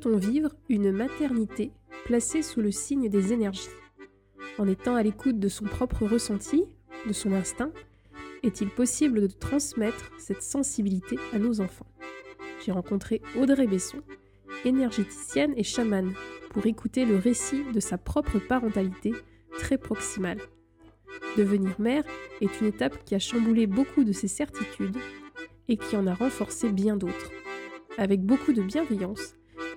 Peut-on vivre une maternité placée sous le signe des énergies? En étant à l'écoute de son propre ressenti, de son instinct, est-il possible de transmettre cette sensibilité à nos enfants? J'ai rencontré Audrey Besson, énergéticienne et chamane, pour écouter le récit de sa propre parentalité très proximale. Devenir mère est une étape qui a chamboulé beaucoup de ses certitudes et qui en a renforcé bien d'autres. Avec beaucoup de bienveillance,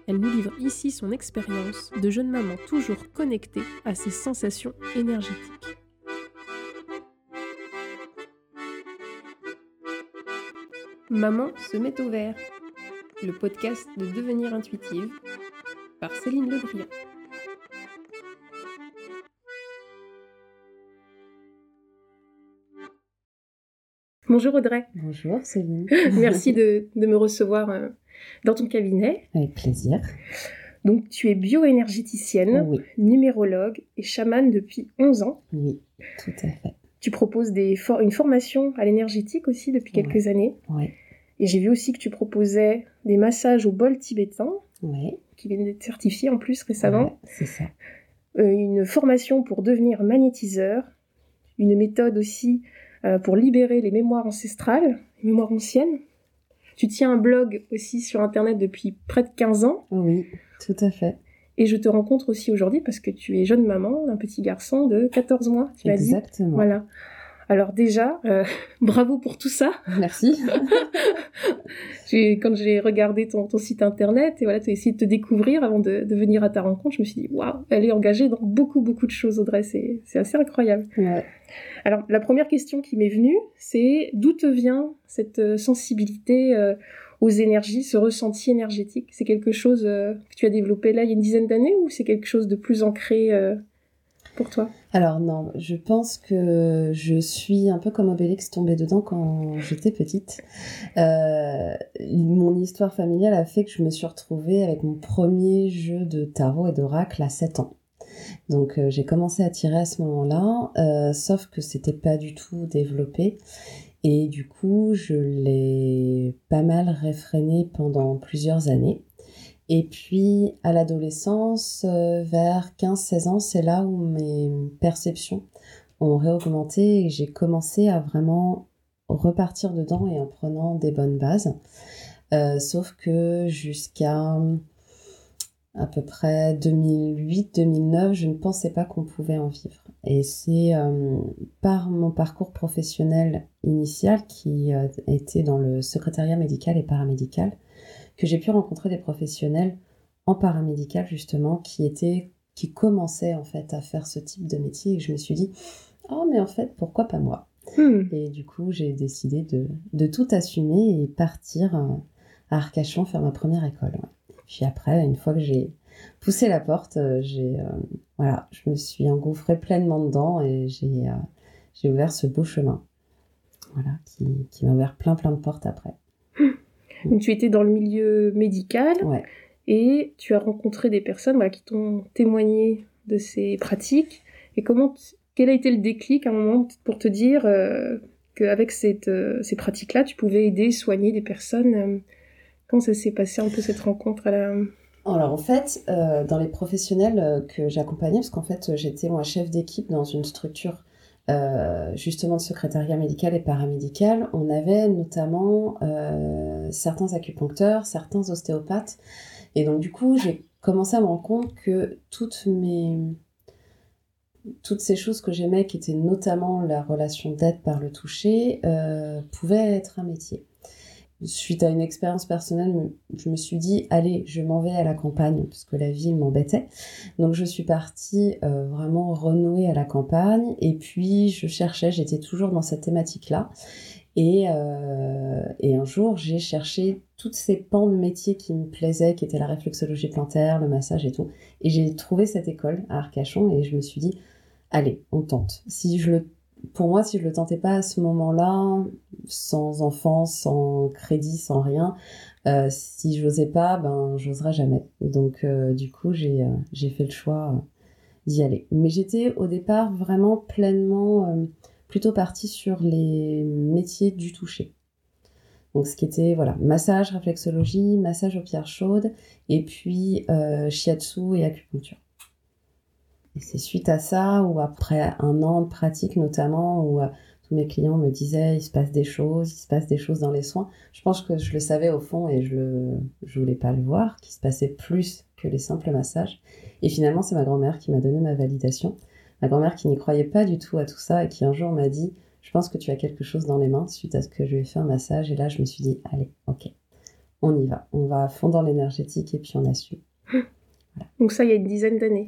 elle nous livre ici son expérience de jeune maman toujours connectée à ses sensations énergétiques. Maman se met au vert, le podcast de Devenir intuitive par Céline Lebriand. Bonjour Audrey. Bonjour Céline. Merci de, me recevoir euh, dans ton cabinet. Avec plaisir. Donc tu es bioénergéticienne, numérologue et chamane depuis 11 ans. Oui, tout à fait. Tu proposes des une formation à l'énergétique aussi depuis quelques années. Oui. Et j'ai vu aussi que tu proposais des massages au bol tibétain, oui. qui viennent d'être certifiés en plus récemment. c'est ça. Euh, une formation pour devenir magnétiseur, une méthode aussi euh, pour libérer les mémoires ancestrales, les mémoires anciennes. Tu tiens un blog aussi sur Internet depuis près de 15 ans. Oui, tout à fait. Et je te rencontre aussi aujourd'hui parce que tu es jeune maman, un petit garçon de 14 mois, tu m'as dit. Exactement. Voilà. Alors déjà, euh, bravo pour tout ça. Merci. quand j'ai regardé ton, site internet et voilà, tu as essayé de te découvrir avant de, venir à ta rencontre, je me suis dit, waouh, elle est engagée dans beaucoup, beaucoup de choses, Audrey. C'est assez incroyable. Alors, la première question qui m'est venue, c'est d'où te vient cette euh, sensibilité euh, aux énergies, ce ressenti énergétique? C'est quelque chose que tu as développé là il y a une dizaine d'années ou c'est quelque chose de plus ancré pour toi Alors non, je pense que je suis un peu comme Obélix tombée dedans quand j'étais petite. Euh, mon histoire familiale a fait que je me suis retrouvée avec mon premier jeu de tarot et d'oracle à 7 ans. Donc euh, j'ai commencé à tirer à ce moment-là, euh, sauf que c'était pas du tout développé. Et du coup, je l'ai pas mal réfréné pendant plusieurs années. Et puis à l'adolescence, euh, vers 15-16 ans, c'est là où mes perceptions ont réaugmenté et j'ai commencé à vraiment repartir dedans et en prenant des bonnes bases. Euh, sauf que jusqu'à à peu près 2008-2009, je ne pensais pas qu'on pouvait en vivre. Et c'est euh, par mon parcours professionnel initial qui était dans le secrétariat médical et paramédical que j'ai pu rencontrer des professionnels en paramédical justement qui étaient qui commençaient en fait à faire ce type de métier. Et je me suis dit oh mais en fait pourquoi pas moi? Hmm. et du coup j'ai décidé de, de, tout assumer et partir euh, à Arcachon faire ma première école puis après une fois que j'ai poussé la porte euh, j'ai euh, voilà je me suis engouffrée pleinement dedans et j'ai j'ai ouvert ce beau chemin voilà qui, qui m'a ouvert plein plein de portes après tu étais dans le milieu médical et tu as rencontré des personnes qui t'ont témoigné de ces pratiques. Et comment, quel a été le déclic à un moment pour te dire euh, qu'avec euh, ces pratiques-là, tu pouvais aider, soigner des personnes euh, Comment ça s'est passé un peu cette rencontre Alors en fait, dans les professionnels que j'accompagnais, parce qu'en fait j'étais moi chef d'équipe dans une structure euh, justement de secrétariat médical et paramédical, on avait notamment euh, certains acupuncteurs, certains ostéopathes. Et donc du coup, j'ai commencé à me rendre compte que toutes mes toutes ces choses que j'aimais, qui étaient notamment la relation d'aide par le toucher, euh, pouvaient être un métier suite à une expérience personnelle, je me suis dit, allez, je m'en vais à la campagne, parce que la ville m'embêtait. Donc je suis partie euh, vraiment renouer à la campagne, et puis je cherchais, j'étais toujours dans cette thématique-là. Et, euh, et un jour, j'ai cherché toutes ces pans de métiers qui me plaisaient, qui étaient la réflexologie plantaire, le massage et tout. Et j'ai trouvé cette école à Arcachon, et je me suis dit, allez, on tente. Si je le pour moi, si je le tentais pas à ce moment-là, sans enfant, sans crédit, sans rien, euh, si j'osais pas, ben j'oserais jamais. Donc euh, du coup, j'ai euh, j'ai fait le choix d'y aller. Mais j'étais au départ vraiment pleinement plutôt partie sur les métiers du toucher. Donc ce qui était voilà massage, réflexologie, massage aux pierres chaudes et puis shiatsu et acupuncture. Et c'est suite à ça ou après un an de pratique notamment où euh, tous mes clients me disaient il se passe des choses, il se passe des choses dans les soins. Je pense que je le savais au fond et je le je voulais pas le voir qu'il se passait plus que les simples massages. Et finalement c'est ma grand-mère qui m'a donné ma validation. Ma grand-mère qui n'y croyait pas du tout à tout ça et qui un jour m'a dit je pense que tu as quelque chose dans les mains suite à ce que je lui ai fait un massage. Et là, je me suis dit, allez, ok, on y va. On va à fond dans l'énergétique et puis on assume. Donc ça, il y a une dizaine d'années,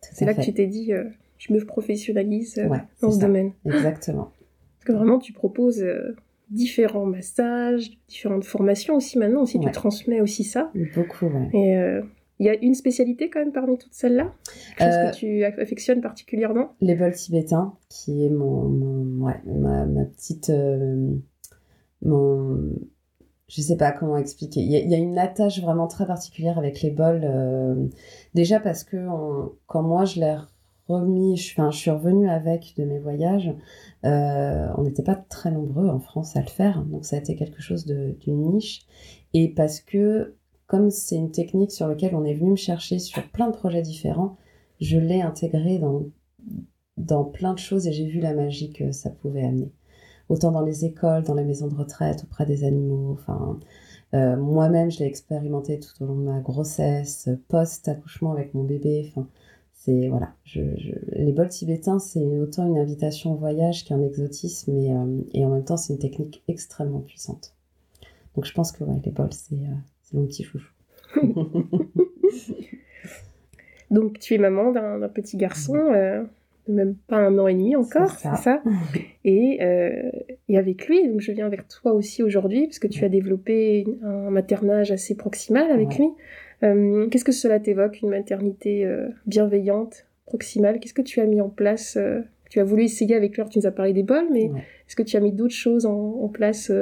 C'est là que tu t'es dit, euh, je me professionnalise euh, dans ce domaine. Exactement. Parce que vraiment, tu proposes euh, différents massages, différentes formations aussi maintenant. Aussi, tu transmets aussi ça. Beaucoup, ouais. Et il y a une spécialité quand même parmi toutes celles-là? Que tu affectionnes particulièrement? Les bols tibétains, qui est mon, ouais, ma, ma, petite... Mon... Je sais pas comment expliquer. Il y, a, une attache vraiment très particulière avec les bols. Euh, déjà parce que quand moi je l'ai remis, je, enfin, je suis revenue avec de mes voyages, on n'était pas très nombreux en France à le faire. Donc ça a été quelque chose d'une niche. Et parce que comme c'est une technique sur laquelle on est venu me chercher sur plein de projets différents, je l'ai intégré dans, dans plein de choses et j'ai vu la magie que ça pouvait amener. Autant dans les écoles, dans les maisons de retraite, auprès des animaux. Enfin, euh, moi-même, je l'ai expérimenté tout au long de ma grossesse, post-accouchement avec mon bébé. Enfin, c'est voilà. Je, les bols tibétains, c'est autant une invitation au voyage qu'un exotisme et, euh, et, en même temps, c'est une technique extrêmement puissante. Donc, je pense que ouais, les bols, c'est euh, c'est mon petit chouchou. Donc tu es maman d'un petit garçon, même pas un an et demi encore, c'est ça. Et, euh, et, avec lui, donc je viens vers toi aussi aujourd'hui, parce que tu as développé un maternage assez proximal avec lui. Euh, qu'est-ce que cela t'évoque, une maternité bienveillante, proximale? Qu'est-ce que tu as mis en place Tu as voulu essayer avec lui, tu nous as parlé des bols, mais est-ce que tu as mis d'autres choses en, en place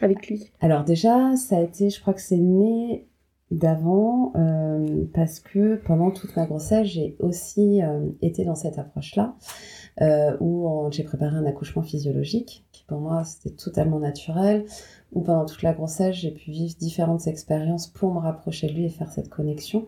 avec lui? Alors déjà, ça a été, je crois que c'est né d'avant euh, parce que pendant toute ma grossesse, j'ai aussi euh, été dans cette approche-là euh, où j'ai préparé un accouchement physiologique qui pour moi c'était totalement naturel où pendant toute la grossesse, j'ai pu vivre différentes expériences pour me rapprocher de lui et faire cette connexion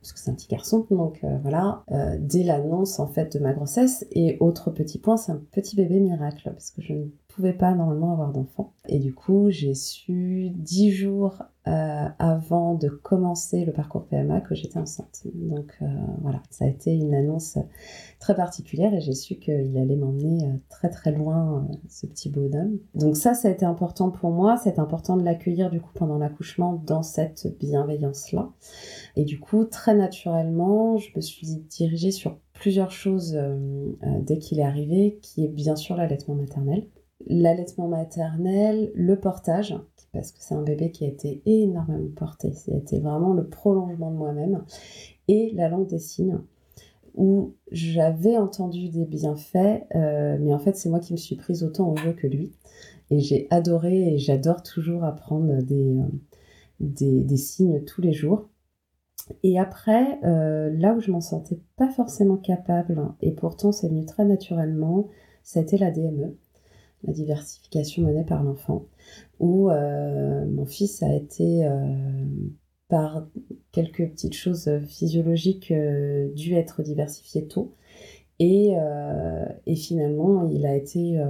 parce que c'est un petit garçon donc voilà dès l'annonce en fait de ma grossesse et autre petit point, c'est un petit bébé miracle parce que je ne pouvais pas normalement avoir d'enfant. Et du coup, j'ai su dix jours euh, avant de commencer le parcours PMA que j'étais enceinte. Donc euh, voilà, ça a été une annonce très particulière et j'ai su qu'il allait m'emmener euh, très très loin, ce petit bonhomme. Donc ça, ça a été important pour moi. C'est important de l'accueillir du coup pendant l'accouchement dans cette bienveillance-là. Et du coup, très naturellement, je me suis dirigée sur plusieurs choses dès qu'il est arrivé, qui est bien sûr l'allaitement maternel. L'allaitement maternel, le portage, parce que c'est un bébé qui a été énormément porté, c'était vraiment le prolongement de moi-même, et la langue des signes, où j'avais entendu des bienfaits, euh, mais en fait c'est moi qui me suis prise autant au jeu que lui, et j'ai adoré et j'adore toujours apprendre des, euh, signes tous les jours. Et après, euh, là où je m'en sentais pas forcément capable, et pourtant c'est venu très naturellement, été la DME la diversification menée par l'enfant, où euh, mon fils a été, par quelques petites choses physiologiques, dû être diversifié tôt. Et, et, finalement, il a été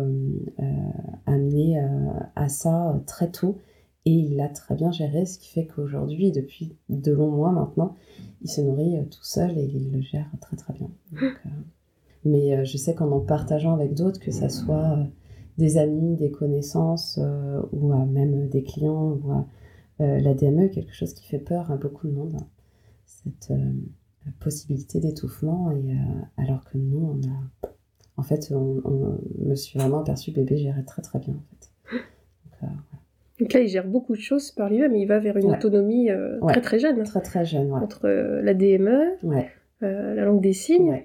amené à ça très tôt et il l'a très bien géré, ce qui fait qu'aujourd'hui, depuis de longs mois maintenant, il se nourrit tout seul et il le gère très très bien. mais je sais qu'en en partageant avec d'autres, que ça soit des amis, des connaissances euh, ou même des clients ou euh, la DME, quelque chose qui fait peur à beaucoup de monde. Cette euh, possibilité d'étouffement, et alors que nous, on a. En fait, on, me suis vraiment aperçu bébé gérait très très bien en fait. Donc, là, il gère beaucoup de choses par lui-même, il va vers une autonomie très très jeune. Très très jeune, Entre la DME, la langue des signes,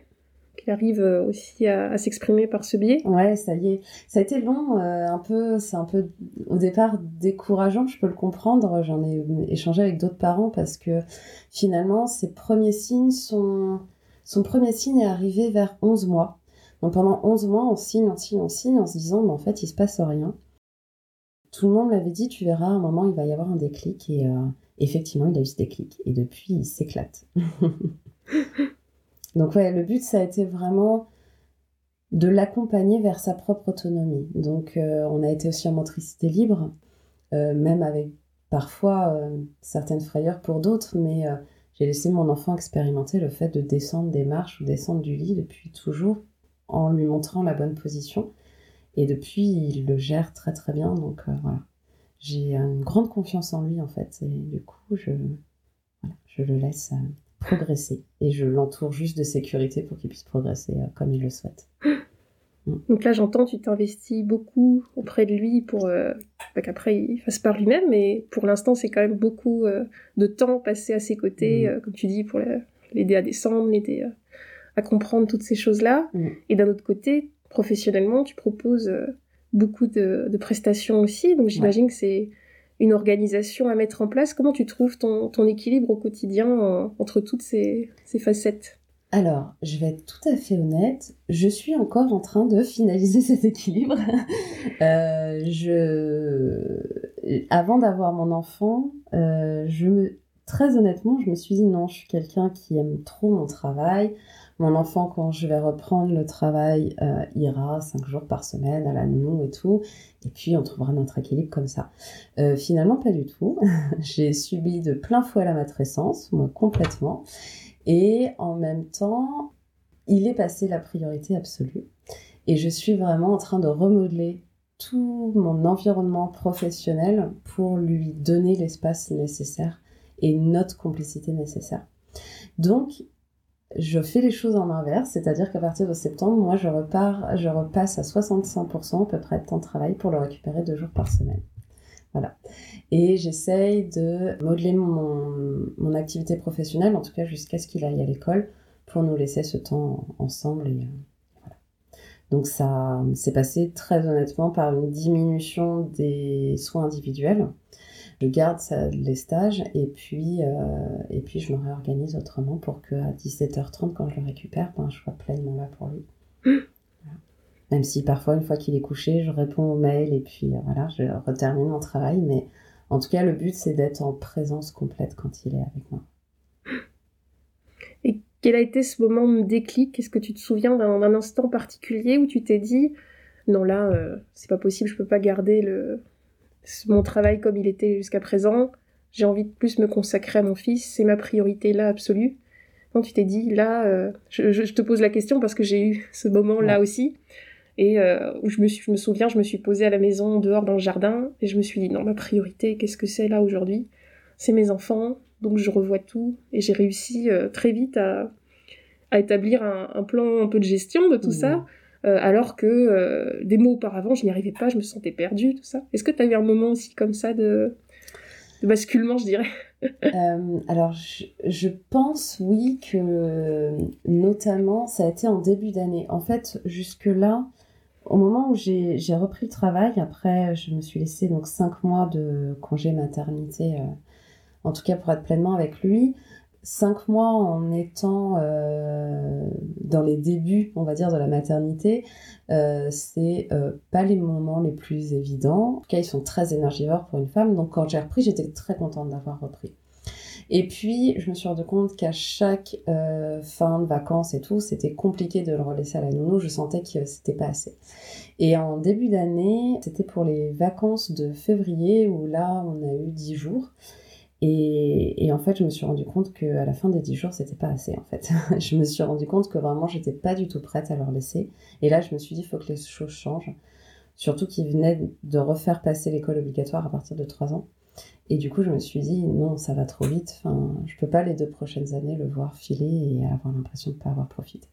qui arrive euh, aussi à, s'exprimer par ce biais. Ouais, ça y est. Ça a été long, euh, un peu, c'est un peu au départ décourageant, je peux le comprendre. J'en ai échangé avec d'autres parents parce que finalement, ses premiers signes sont. Son premier signe est arrivé vers 11 mois. Donc pendant 11 mois, on signe, on signe, on signe en se disant, mais en fait, il se passe rien. tout le monde m'avait dit, tu verras, à un moment, il va y avoir un déclic. Et euh, effectivement, il a eu ce déclic. Et depuis, il s'éclate. Donc ouais, le but, ça a été vraiment de l'accompagner vers sa propre autonomie. Donc euh, on a été aussi en motricité libre, euh, même avec parfois certaines frayeurs pour d'autres, mais j'ai laissé mon enfant expérimenter le fait de descendre des marches ou descendre du lit depuis toujours en lui montrant la bonne position. Et depuis, il le gère très très bien. Donc euh, voilà, j'ai une grande confiance en lui en fait. Et du coup, je, je le laisse euh, progresser. Et je l'entoure juste de sécurité pour qu'il puisse progresser euh, comme il le souhaite. Mm. Donc là, j'entends, tu t'investis beaucoup auprès de lui pour qu'après il fasse par lui-même, mais pour l'instant, c'est quand même beaucoup de temps passé à ses côtés, mm. comme tu dis, pour l'aider à descendre, l'aider à comprendre toutes ces choses-là. Mm. Et d'un autre côté, professionnellement, tu proposes euh, beaucoup de, prestations aussi. Donc j'imagine que c'est une organisation à mettre en place. Comment tu trouves ton, équilibre au quotidien entre toutes ces, facettes? Alors, je vais être tout à fait honnête, je suis encore en train de finaliser cet équilibre. Euh, je... Avant d'avoir mon enfant, euh, très honnêtement, je me suis dit non, je suis quelqu'un qui aime trop mon travail. Mon enfant, quand je vais reprendre le travail, euh, ira cinq jours par semaine à la nounou et tout. Et puis, on trouvera notre équilibre comme ça. Euh, finalement, pas du tout. J'ai subi de plein fouet la matrescence, moi, complètement. Et en même temps, il est passé la priorité absolue. Et je suis vraiment en train de remodeler tout mon environnement professionnel pour lui donner l'espace nécessaire et notre complicité nécessaire. Donc, je fais les choses en inverse, c'est-à-dire qu'à partir de septembre, moi, je repars, je repasse à 65% à peu près de temps de travail pour le récupérer deux jours par semaine. Voilà. Et j'essaye de modeler mon, mon, activité professionnelle, en tout cas jusqu'à ce qu'il aille à l'école, pour nous laisser ce temps ensemble. Et, euh, voilà. Donc ça s'est passé très honnêtement par une diminution des soins individuels je garde les stages et puis, euh, et puis je me réorganise autrement pour qu'à 17h30, quand je le récupère, ben, je sois pleinement là pour lui. Même si parfois, une fois qu'il est couché, je réponds aux mails et puis euh, voilà, je retermine mon travail. Mais en tout cas, le but, c'est d'être en présence complète quand il est avec moi. Et quel a été ce moment de déclic? Est-ce que tu te souviens d'un instant particulier où tu t'es dit non là, euh, c'est pas possible, je peux pas garder le, mon travail comme il était jusqu'à présent. J'ai envie de plus me consacrer à mon fils. C'est ma priorité là absolue. Quand tu t'es dit là, euh, je, te pose la question parce que j'ai eu ce moment là aussi et euh, où je me, suis, je me souviens, je me suis posée à la maison dehors dans le jardin et je me suis dit non ma priorité, qu'est-ce que c'est là aujourd'hui? C'est mes enfants, donc je revois tout et j'ai réussi euh, très vite à, à établir un, un, plan un peu de gestion de tout ça euh, alors que euh, des mois auparavant, je n'y arrivais pas, je me sentais perdue, tout ça. Est-ce que tu as eu un moment aussi comme ça de, basculement, je dirais? Euh, alors, je, pense, oui, que notamment, ça a été en début d'année. En fait, jusque-là, au moment où j'ai repris le travail, après, je me suis laissée donc cinq mois de congé maternité, en tout cas pour être pleinement avec lui cinq mois en étant euh, dans les débuts, on va dire, de la maternité, euh, c'est euh, pas les moments les plus évidents. En tout cas, ils sont très énergivores pour une femme. Donc, quand j'ai repris, j'étais très contente d'avoir repris. Et puis, je me suis rendu compte qu'à chaque fin de vacances et tout, c'était compliqué de le relaisser à la nounou. Je sentais que c'était pas assez. Et en début d'année, c'était pour les vacances de février où là, on a eu dix jours. Et, en fait, je me suis rendu compte qu'à la fin des 10 jours, c'était pas assez en fait. je me suis rendu compte que vraiment, j'étais pas du tout prête à leur laisser. Et là, je me suis dit, il faut que les choses changent. Surtout qu'ils venaient de refaire passer l'école obligatoire à partir de 3 ans. Et du coup, je me suis dit, non, ça va trop vite. Enfin, je peux pas les deux prochaines années le voir filer et avoir l'impression de pas avoir profité.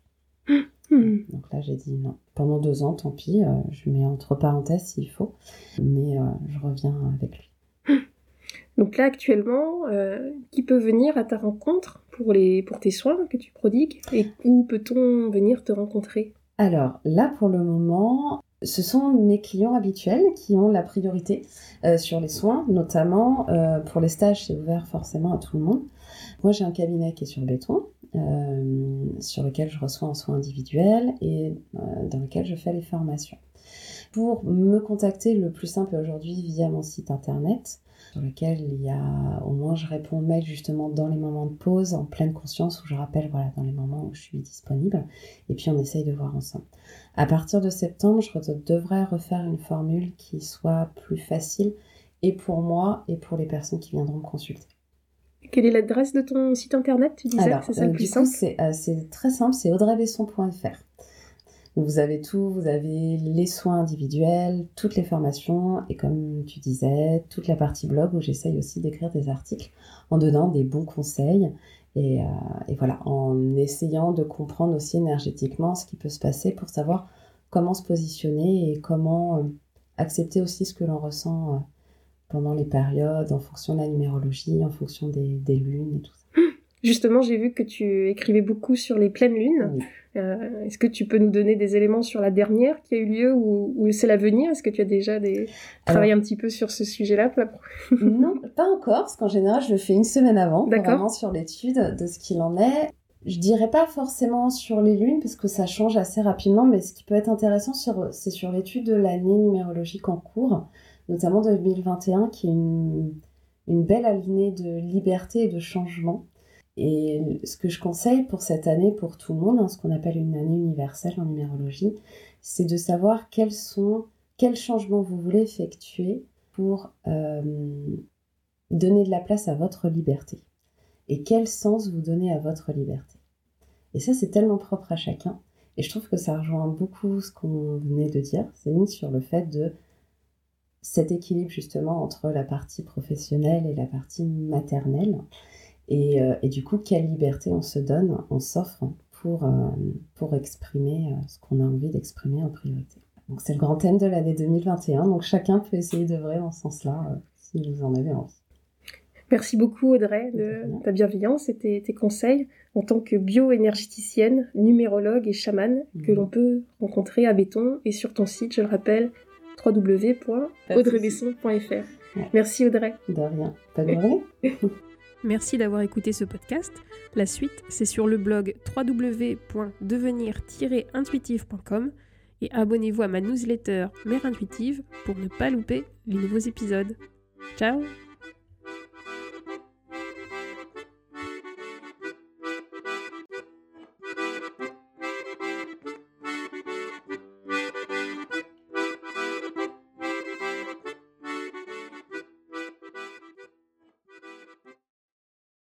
Hmm. Donc là, j'ai dit non. Pendant deux ans, tant pis, euh, je mets entre parenthèses s'il faut, mais euh, je reviens avec lui. Donc là, actuellement, euh, qui peut venir à ta rencontre pour, les, pour tes soins que tu prodigues Et où peut-on venir te rencontrer? Alors là, pour le moment, ce sont mes clients habituels qui ont la priorité euh, sur les soins, notamment euh, pour les stages, c'est ouvert forcément à tout le monde. Moi, j'ai un cabinet qui est sur béton, sur lequel je reçois un soin individuel et dans lequel je fais les formations. Pour me contacter, le plus simple aujourd'hui via mon site internet sur lequel il y a, au moins je réponds au mail justement dans les moments de pause, en pleine conscience, où je rappelle, voilà, dans les moments où je suis disponible, et puis on essaye de voir ensemble. À partir de septembre, je devrais refaire une formule qui soit plus facile, et pour moi, et pour les personnes qui viendront me consulter. Quelle est l'adresse de ton site internet? Tu disais c'est ça le euh, plus simple? euh, C'est très simple, c'est audreybesson.fr vous avez tout, vous avez les soins individuels, toutes les formations et comme tu disais, toute la partie blog où j'essaye aussi d'écrire des articles en donnant des bons conseils et, euh, voilà, en essayant de comprendre aussi énergétiquement ce qui peut se passer pour savoir comment se positionner et comment euh, accepter aussi ce que l'on ressent euh, pendant les périodes, en fonction de la numérologie, en fonction des, des lunes et tout ça. Justement, j'ai vu que tu écrivais beaucoup sur les pleines lunes. Euh, est-ce que tu peux nous donner des éléments sur la dernière qui a eu lieu ou, c'est l'avenir? Est-ce que tu as déjà des... travaillé un petit peu sur ce sujet-là Non, pas encore, parce qu'en général, je le fais une semaine avant, vraiment sur l'étude de ce qu'il en est. Je dirais pas forcément sur les lunes, parce que ça change assez rapidement, mais ce qui peut être intéressant, c'est sur l'étude de l'année numérologique en cours, notamment 2021, qui est une, une belle année de liberté et de changement et ce que je conseille pour cette année, pour tout le monde, hein, ce qu'on appelle une année universelle en numérologie, c'est de savoir quels sont, quels changements vous voulez effectuer pour euh, donner de la place à votre liberté. Et quel sens vous donnez à votre liberté. Et ça, c'est tellement propre à chacun. Et je trouve que ça rejoint beaucoup ce qu'on venait de dire, Céline, sur le fait de cet équilibre justement entre la partie professionnelle et la partie maternelle. Euh, et, du coup, quelle liberté on se donne, on s'offre pour, euh, pour exprimer euh, ce qu'on a envie d'exprimer en priorité. Donc c'est le grand thème de l'année 2021, donc chacun peut essayer vrai dans ce sens-là, si vous en avez envie. Merci beaucoup Audrey de ta bienveillance et tes, conseils en tant que bioénergéticienne, numérologue et chamane que mmh. l'on peut rencontrer à Béton et sur ton site, je le rappelle, www.audreybesson.fr. Merci Audrey. De rien. De rien. Merci d'avoir écouté ce podcast. La suite, c'est sur le blog www.devenir-intuitive.com et abonnez-vous à ma newsletter Mère Intuitive pour ne pas louper les nouveaux épisodes. Ciao